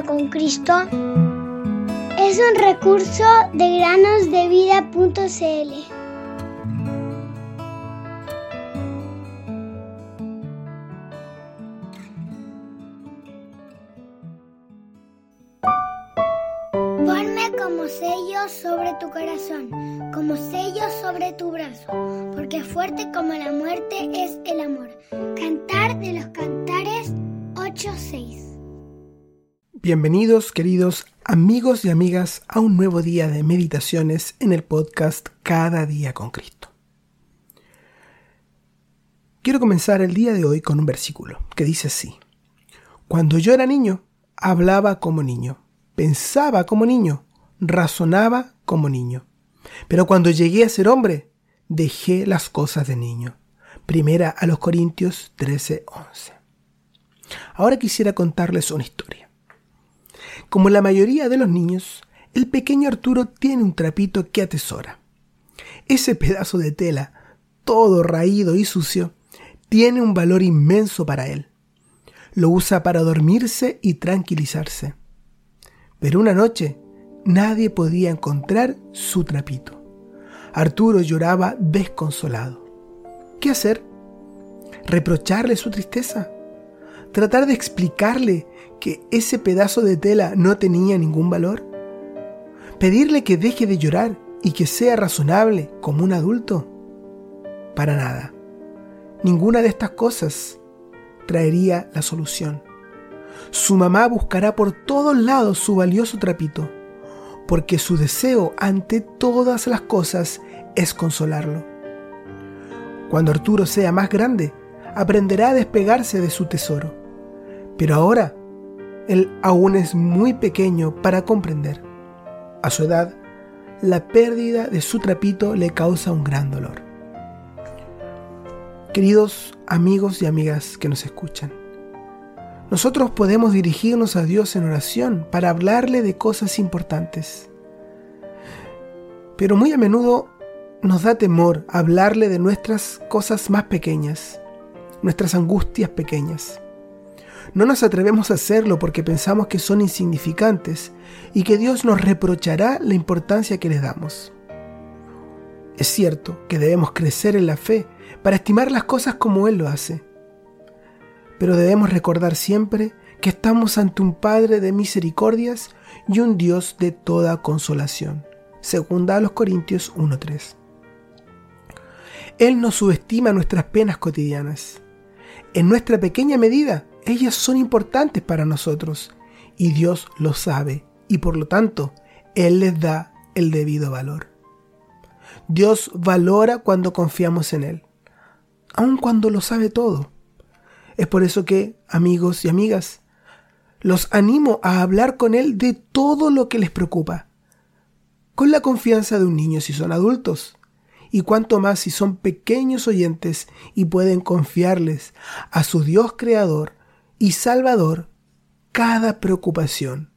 con Cristo es un recurso de granosdevida.cl. Ponme como sello sobre tu corazón, como sello sobre tu brazo, porque fuerte como la muerte es el amor. Cantar de los cantares 8.6 Bienvenidos queridos amigos y amigas a un nuevo día de meditaciones en el podcast Cada día con Cristo. Quiero comenzar el día de hoy con un versículo que dice así. Cuando yo era niño, hablaba como niño, pensaba como niño, razonaba como niño. Pero cuando llegué a ser hombre, dejé las cosas de niño. Primera a los Corintios 13:11. Ahora quisiera contarles una historia. Como la mayoría de los niños, el pequeño Arturo tiene un trapito que atesora. Ese pedazo de tela, todo raído y sucio, tiene un valor inmenso para él. Lo usa para dormirse y tranquilizarse. Pero una noche nadie podía encontrar su trapito. Arturo lloraba desconsolado. ¿Qué hacer? ¿Reprocharle su tristeza? ¿Tratar de explicarle que ese pedazo de tela no tenía ningún valor? ¿Pedirle que deje de llorar y que sea razonable como un adulto? Para nada. Ninguna de estas cosas traería la solución. Su mamá buscará por todos lados su valioso trapito, porque su deseo ante todas las cosas es consolarlo. Cuando Arturo sea más grande, aprenderá a despegarse de su tesoro. Pero ahora él aún es muy pequeño para comprender. A su edad, la pérdida de su trapito le causa un gran dolor. Queridos amigos y amigas que nos escuchan, nosotros podemos dirigirnos a Dios en oración para hablarle de cosas importantes. Pero muy a menudo nos da temor hablarle de nuestras cosas más pequeñas, nuestras angustias pequeñas. No nos atrevemos a hacerlo porque pensamos que son insignificantes y que Dios nos reprochará la importancia que les damos. Es cierto que debemos crecer en la fe para estimar las cosas como Él lo hace, pero debemos recordar siempre que estamos ante un Padre de misericordias y un Dios de toda consolación. Segunda a los Corintios 1.3. Él no subestima nuestras penas cotidianas. En nuestra pequeña medida, ellas son importantes para nosotros y Dios lo sabe y por lo tanto Él les da el debido valor. Dios valora cuando confiamos en Él, aun cuando lo sabe todo. Es por eso que, amigos y amigas, los animo a hablar con Él de todo lo que les preocupa, con la confianza de un niño si son adultos, y cuanto más si son pequeños oyentes y pueden confiarles a su Dios Creador y Salvador cada preocupación,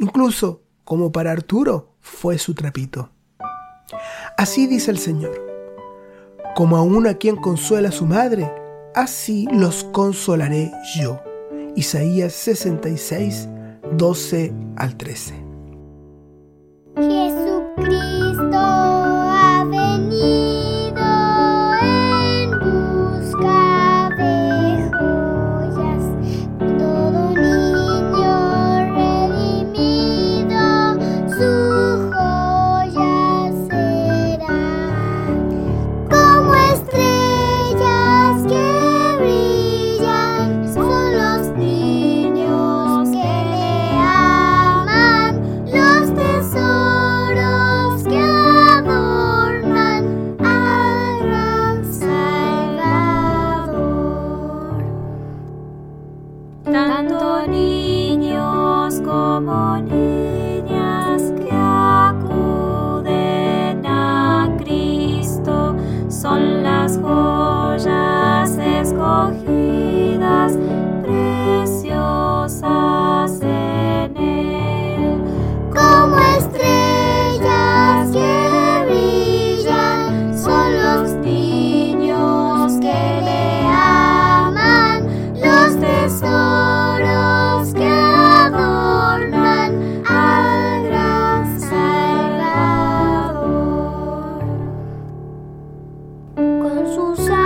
incluso como para Arturo fue su trapito. Así dice el Señor, como a uno a quien consuela su madre, así los consolaré yo. Isaías 66, 12 al 13. Con sus